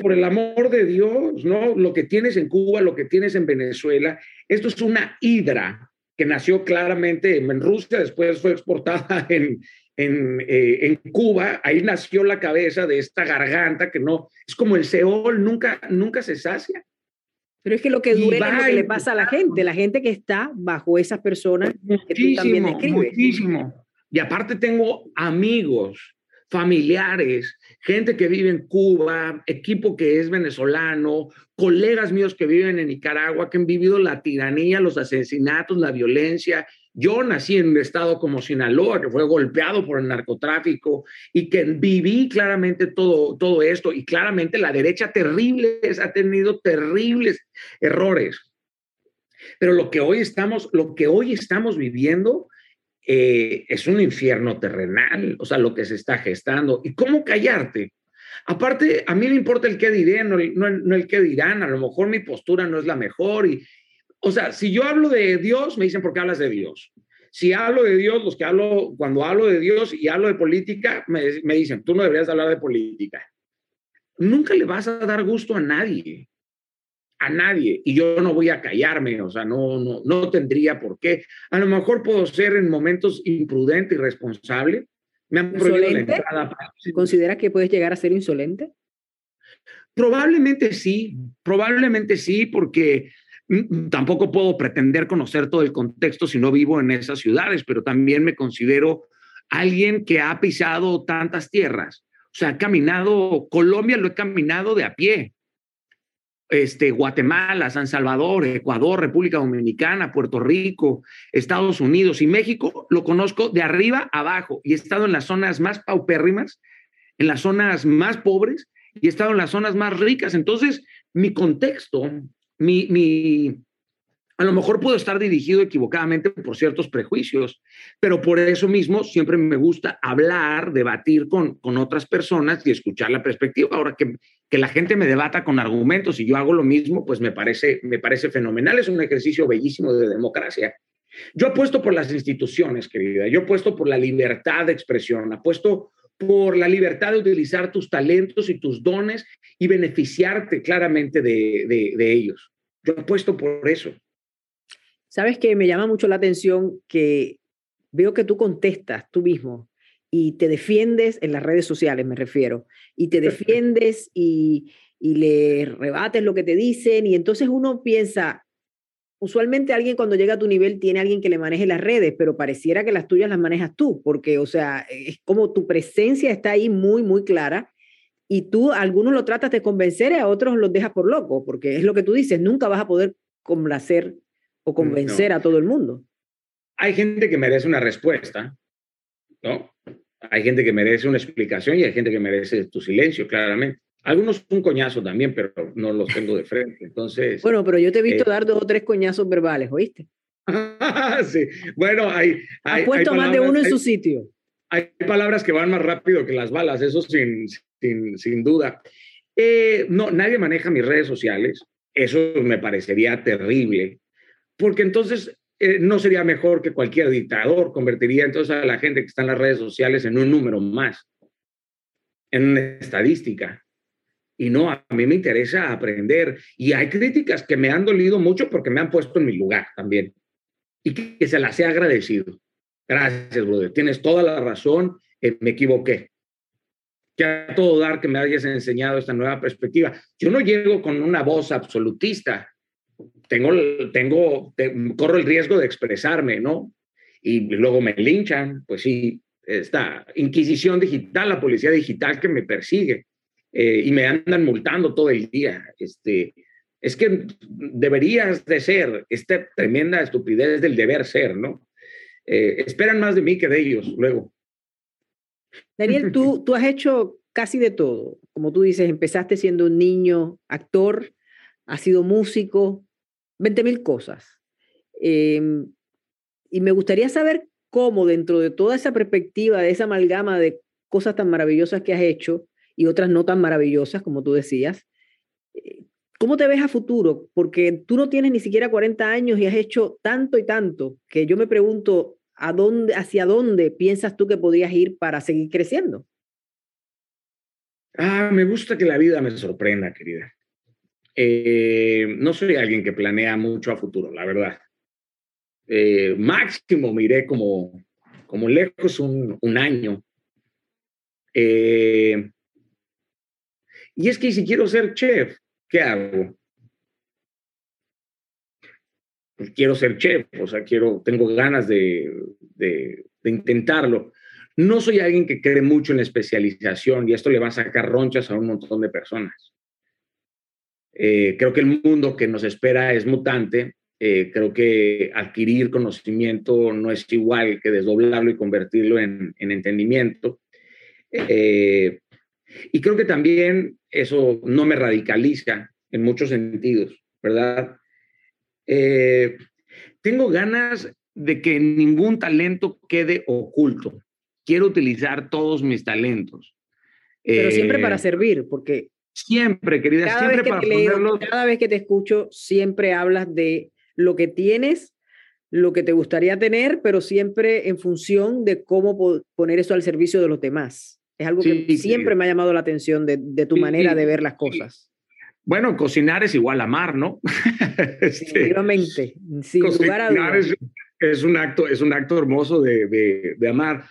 por el amor de Dios, ¿no? Lo que tienes en Cuba, lo que tienes en Venezuela, esto es una hidra que nació claramente en Rusia, después fue exportada [laughs] en, en, eh, en, Cuba, ahí nació la cabeza de esta garganta que no, es como el Seol, nunca, nunca se sacia. Pero es que lo que duele es lo que le pasa a la gente, la gente que está bajo esas personas que tú también describes. Muchísimo. Y aparte tengo amigos, familiares, gente que vive en Cuba, equipo que es venezolano, colegas míos que viven en Nicaragua, que han vivido la tiranía, los asesinatos, la violencia. Yo nací en un estado como Sinaloa, que fue golpeado por el narcotráfico y que viví claramente todo, todo esto. Y claramente la derecha terrible ha tenido terribles errores. Pero lo que hoy estamos, lo que hoy estamos viviendo eh, es un infierno terrenal, o sea, lo que se está gestando. ¿Y cómo callarte? Aparte, a mí me importa el qué diré, no, el qué dirán, a lo mejor mi postura no es la mejor. Y, o sea, si yo hablo de Dios, me dicen, ¿por qué hablas de Dios? Si hablo de Dios, los que hablo, cuando hablo de Dios y hablo de política, me, me dicen, tú no deberías hablar de política. Nunca le vas a dar gusto a nadie a nadie y yo no voy a callarme, o sea, no, no, no tendría por qué. A lo mejor puedo ser en momentos imprudente y responsable. Me han prohibido ¿Considera que puedes llegar a ser insolente? Probablemente sí, probablemente sí, porque tampoco puedo pretender conocer todo el contexto si no vivo en esas ciudades, pero también me considero alguien que ha pisado tantas tierras. O sea, ha caminado, Colombia lo he caminado de a pie, este, Guatemala, San Salvador, Ecuador, República Dominicana, Puerto Rico, Estados Unidos y México, lo conozco de arriba abajo y he estado en las zonas más paupérrimas, en las zonas más pobres y he estado en las zonas más ricas. Entonces, mi contexto, mi, mi, a lo mejor puedo estar dirigido equivocadamente por ciertos prejuicios, pero por eso mismo siempre me gusta hablar, debatir con, con otras personas y escuchar la perspectiva. Ahora que, que la gente me debata con argumentos y yo hago lo mismo, pues me parece, me parece fenomenal. Es un ejercicio bellísimo de democracia. Yo apuesto por las instituciones, querida. Yo apuesto por la libertad de expresión. Apuesto por la libertad de utilizar tus talentos y tus dones y beneficiarte claramente de, de, de ellos. Yo apuesto por eso. Sabes que me llama mucho la atención que veo que tú contestas tú mismo y te defiendes en las redes sociales, me refiero, y te defiendes y, y le rebates lo que te dicen y entonces uno piensa, usualmente alguien cuando llega a tu nivel tiene alguien que le maneje las redes, pero pareciera que las tuyas las manejas tú, porque, o sea, es como tu presencia está ahí muy, muy clara y tú a algunos lo tratas de convencer y a otros los dejas por loco, porque es lo que tú dices, nunca vas a poder complacer o convencer a todo el mundo. Hay gente que merece una respuesta, ¿no? Hay gente que merece una explicación y hay gente que merece tu silencio, claramente. Algunos un coñazo también, pero no los tengo de frente. Entonces. Bueno, pero yo te he visto eh, dar dos o tres coñazos verbales, ¿oíste? [laughs] sí. Bueno, hay. hay puesto más de uno en su sitio. Hay palabras que van más rápido que las balas, eso sin, sin, sin duda. Eh, no, nadie maneja mis redes sociales. Eso me parecería terrible porque entonces eh, no sería mejor que cualquier dictador, convertiría entonces a la gente que está en las redes sociales en un número más, en una estadística. Y no, a mí me interesa aprender. Y hay críticas que me han dolido mucho porque me han puesto en mi lugar también. Y que, se las he agradecido. Gracias, brother. Tienes toda la razón. Eh, me equivoqué. Que a todo dar que me hayas enseñado esta nueva perspectiva. Yo no llego con una voz absolutista tengo, tengo, corro el riesgo de expresarme, ¿no? Y luego me linchan, pues sí, esta Inquisición digital, la policía digital que me persigue eh, y me andan multando todo el día. Este, es que deberías de ser esta tremenda estupidez del deber ser, ¿no? Eh, esperan más de mí que de ellos luego. Daniel, tú, [laughs] tú has hecho casi de todo. Como tú dices, empezaste siendo un niño actor, has sido músico, 20 mil cosas. Em, y me gustaría saber cómo dentro de toda esa perspectiva, de esa amalgama de cosas tan maravillosas que has hecho y otras no tan maravillosas, como tú decías, eh, ¿cómo te ves a futuro? Porque tú no tienes ni siquiera 40 años y has hecho tanto y tanto que yo me pregunto, ¿a dónde, ¿hacia dónde piensas tú que podrías ir para seguir creciendo? Ah, me gusta que la vida me sorprenda, querida. Eh, no soy alguien que planea mucho a futuro, la verdad. Eh, máximo miré como, como lejos un, un año. Eh, y es que si quiero ser chef, ¿qué hago? Pues quiero ser chef, o sea, quiero, tengo ganas de, de, intentarlo. No soy alguien que cree mucho en especialización y esto le va a sacar ronchas a un montón de personas. Eh, creo que el mundo que nos espera es mutante. Eh, creo que adquirir conocimiento no es igual que desdoblarlo y convertirlo en, entendimiento. Eh, y creo que también eso no me radicaliza en muchos sentidos, ¿verdad? tengo ganas de que ningún talento quede oculto quiero utilizar todos mis talentos. Pero siempre para eh, servir, porque... Siempre, querida, cada siempre vez que Cada vez que te escucho, siempre hablas de lo que tienes, lo que te gustaría tener, pero siempre en función de cómo poner eso al servicio de los demás. Es algo que siempre me ha llamado la atención de, de tu manera de ver las cosas. Bueno, cocinar es igual a amar, ¿no? [laughs] Definitivamente, sin lugar a dudas es un acto, es un acto hermoso de, amar.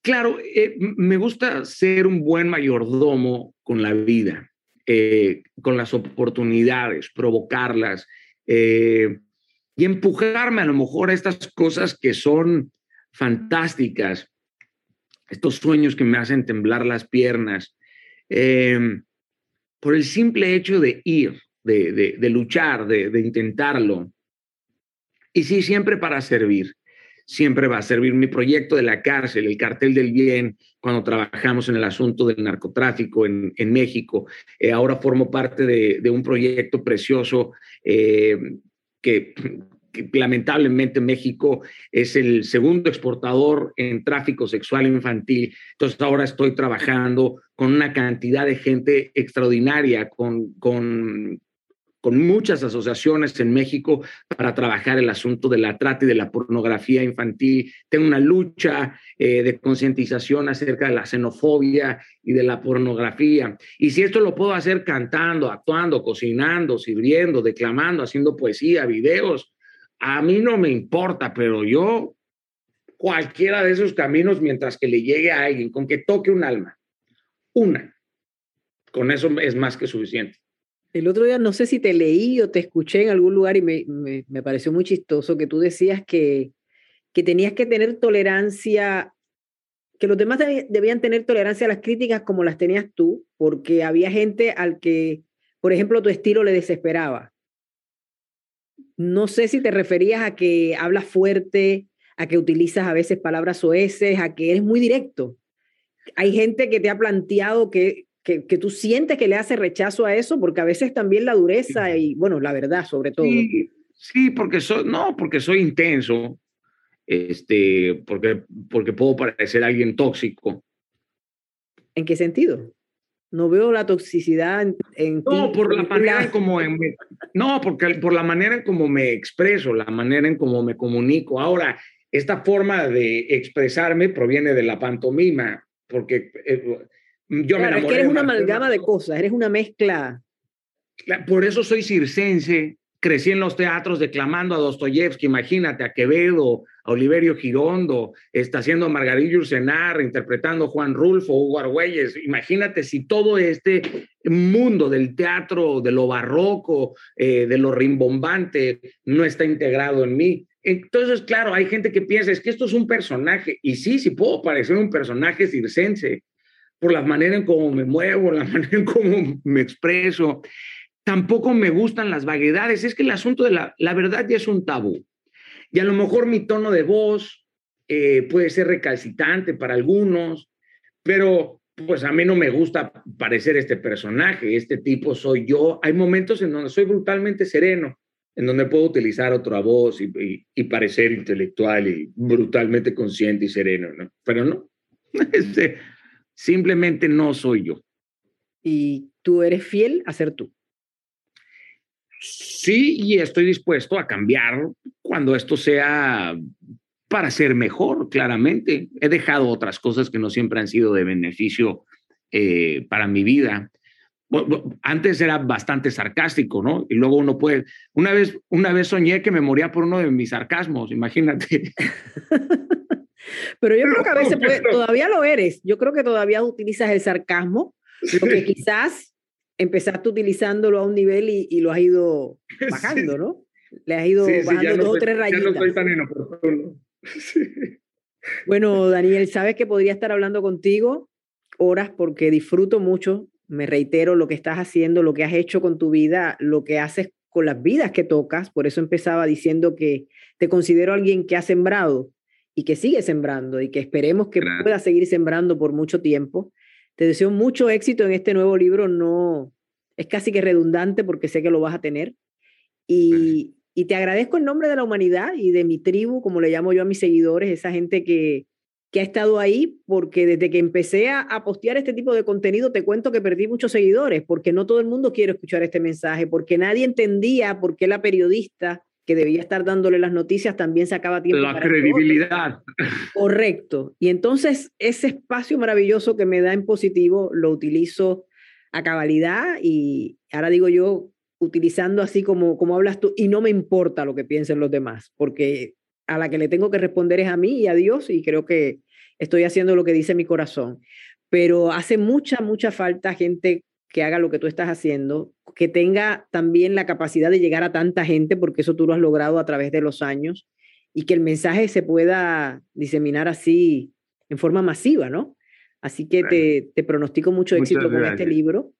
Claro, eh, me gusta ser un buen mayordomo con la vida, eh, con las oportunidades, provocarlas eh, y empujarme a lo mejor a estas cosas que son fantásticas, estos sueños que me hacen temblar las piernas, por el simple hecho de ir, de luchar, de intentarlo. Y sí, siempre para servir. Siempre va a servir mi proyecto de la cárcel, el cartel del bien, cuando trabajamos en el asunto del narcotráfico en, México. Eh, ahora formo parte de, de un proyecto precioso eh, que, que lamentablemente México es el segundo exportador en tráfico sexual infantil. Entonces ahora estoy trabajando con una cantidad de gente extraordinaria, con, con con muchas asociaciones en México para trabajar el asunto de la trata y de la pornografía infantil. Tengo una lucha eh, de concientización acerca de la xenofobia y de la pornografía. Y si esto lo puedo hacer cantando, actuando, cocinando, sirviendo, declamando, haciendo poesía, videos, a mí no me importa, pero yo cualquiera de esos caminos mientras que le llegue a alguien, con que toque un alma, una, con eso es más que suficiente. El otro día no sé si te leí o te escuché en algún lugar y me, me, pareció muy chistoso que tú decías que, que tenías que tener tolerancia, que los demás debían tener tolerancia a las críticas como las tenías tú, porque había gente al que, por ejemplo, tu estilo le desesperaba. No sé si te referías a que hablas fuerte, a que utilizas a veces palabras soeces, a que eres muy directo. Hay gente que te ha planteado que que, tú sientes que le hace rechazo a eso, porque a veces también la dureza y, bueno, la verdad sobre todo. Sí, porque soy, no, porque soy intenso, este, porque, porque puedo parecer alguien tóxico. ¿En qué sentido? No veo la toxicidad en, no, por la manera en como no, porque por la manera en como me expreso, la manera en como me comunico. Ahora, esta forma de expresarme proviene de la pantomima, porque eh, yo claro, es que eres una amalgama de cosas, eres una mezcla. Por eso soy circense, crecí en los teatros declamando a Dostoyevsky, imagínate, a Quevedo, a Oliverio Girondo, está haciendo a Margarita Ursenar, interpretando a Juan Rulfo, Hugo Argüelles. Imagínate si todo este mundo del teatro, de lo barroco, eh, de lo rimbombante, no está integrado en mí. Entonces, claro, hay gente que piensa, es que esto es un personaje, y sí, sí puedo parecer un personaje circense, por la manera en cómo me muevo, la [laughs] manera en cómo me expreso. Tampoco me gustan las vaguedades, es que el asunto de la, verdad ya es un tabú. Y a lo mejor mi tono de voz eh, puede ser recalcitrante para algunos, pero pues a mí no me gusta parecer este personaje, este tipo soy yo. Hay momentos en donde soy brutalmente sereno, en donde puedo utilizar otra voz y, parecer intelectual y brutalmente consciente y sereno, ¿no? Pero no, [laughs] este, simplemente no soy yo. ¿Y tú eres fiel a ser tú? Sí, y estoy dispuesto a cambiar cuando esto sea para ser mejor, claramente. He dejado otras cosas que no siempre han sido de beneficio eh, para mi vida antes era bastante sarcástico, ¿no? Y luego uno puede, una vez, una vez soñé que me moría por uno de mis sarcasmos, imagínate. [laughs] Pero yo creo que a veces [laughs] todavía lo eres. Yo creo que todavía utilizas el sarcasmo, porque quizás empezaste utilizándolo a un nivel y, lo has ido [laughs] bajando, ¿no? Le has ido bajando dos o tres rayitas. Ya no soy tan inoportuno. [laughs] Bueno, Daniel, sabes que podría estar hablando contigo horas porque disfruto mucho me reitero, lo que estás haciendo, lo que has hecho con tu vida, lo que haces con las vidas que tocas. Por eso empezaba diciendo que te considero alguien que ha sembrado y que sigue sembrando y que esperemos que pueda seguir sembrando por mucho tiempo. Te deseo mucho éxito en este nuevo libro. No es casi que redundante porque sé que lo vas a tener. Y, y te agradezco en nombre de la humanidad y de mi tribu, como le llamo yo a mis seguidores, esa gente que, que ha estado ahí, porque desde que empecé a, postear este tipo de contenido, te cuento que perdí muchos seguidores, porque no todo el mundo quiere escuchar este mensaje, porque nadie entendía por qué la periodista que debía estar dándole las noticias también sacaba tiempo. La credibilidad. Correcto. Y entonces ese espacio maravilloso que me da en positivo lo utilizo a cabalidad y ahora digo yo, utilizando así como, como hablas tú, y no me importa lo que piensen los demás, porque a la que le tengo que responder es a mí y a Dios y creo que estoy haciendo lo que dice mi corazón. Pero hace mucha, mucha falta gente que haga lo que tú estás haciendo, que tenga también la capacidad de llegar a tanta gente, porque eso tú lo has logrado a través de los años, y que el mensaje se pueda diseminar así en forma masiva, ¿no? Así que te, te, pronostico mucho éxito con este libro.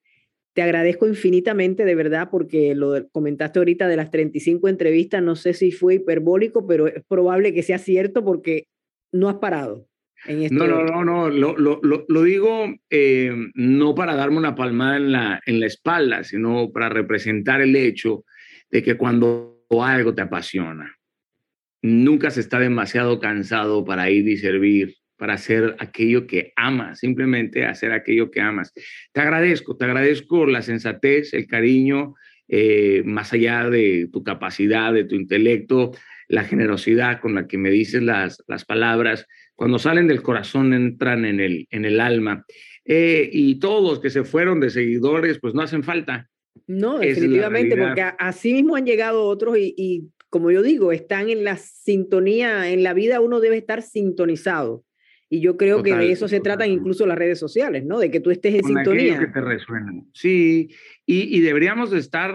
Te agradezco infinitamente, de verdad, porque lo comentaste ahorita de las 35 entrevistas, no sé si fue hiperbólico, pero es probable que sea cierto porque no has parado. En esto. No, no, no, no, lo, lo, lo, digo eh, no para darme una palmada en la, en la espalda, sino para representar el hecho de que cuando algo te apasiona, nunca se está demasiado cansado para ir y servir para hacer aquello que amas, simplemente hacer aquello que amas. Te agradezco, te agradezco la sensatez, el cariño, eh, más allá de tu capacidad, de tu intelecto, la generosidad con la que me dices las, las palabras, cuando salen del corazón entran en el, en el alma. Eh, y todos que se fueron de seguidores, pues no hacen falta. No, definitivamente, porque así mismo han llegado otros y, y, como yo digo, están en la sintonía, en la vida uno debe estar sintonizado. Y yo creo que de eso se tratan incluso las redes sociales, ¿no? De que tú estés en sintonía. Que te Sí, y, y deberíamos estar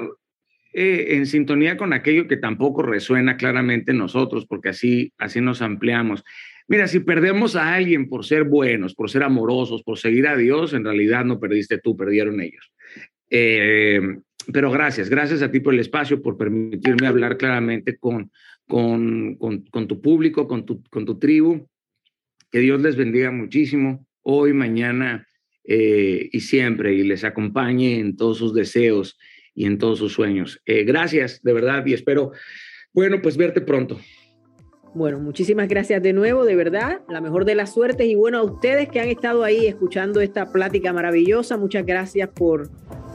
eh, en sintonía con aquello que tampoco resuena claramente en nosotros, porque así, así nos ampliamos. Mira, si perdemos a alguien por ser buenos, por ser amorosos, por seguir a Dios, en realidad no perdiste tú, perdieron ellos. Eh, pero gracias, gracias a ti por el espacio, por permitirme hablar claramente con, con, con, con tu público, con tu, con tu tribu. Que Dios les bendiga muchísimo hoy, mañana eh, y siempre y les acompañe en todos sus deseos y en todos sus sueños. Eh, gracias, de verdad, y espero, bueno, pues verte pronto. Bueno, muchísimas gracias de nuevo, de verdad. La mejor de las suertes y bueno, a ustedes que han estado ahí escuchando esta plática maravillosa, muchas gracias por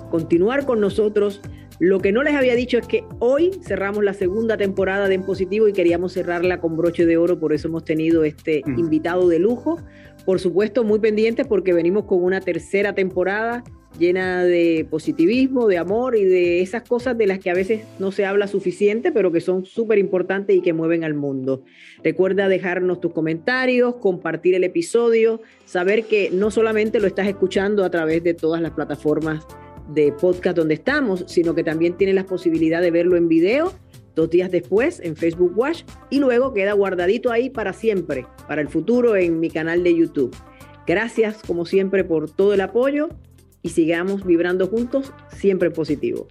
continuar con nosotros. Lo que no les había dicho es que hoy cerramos la segunda temporada de En Positivo y queríamos cerrarla con broche de oro, por eso hemos tenido este mm. invitado de lujo. Por supuesto, muy pendientes porque venimos con una tercera temporada llena de positivismo, de amor y de esas cosas de las que a veces no se habla suficiente, pero que son súper importantes y que mueven al mundo. Recuerda dejarnos tus comentarios, compartir el episodio, saber que no solamente lo estás escuchando a través de todas las plataformas de podcast donde estamos, sino que también tienes la posibilidad de verlo en video dos días después en Facebook Watch y luego queda guardadito ahí para siempre, para el futuro en mi canal de YouTube. Gracias como siempre por todo el apoyo y sigamos vibrando juntos siempre positivo.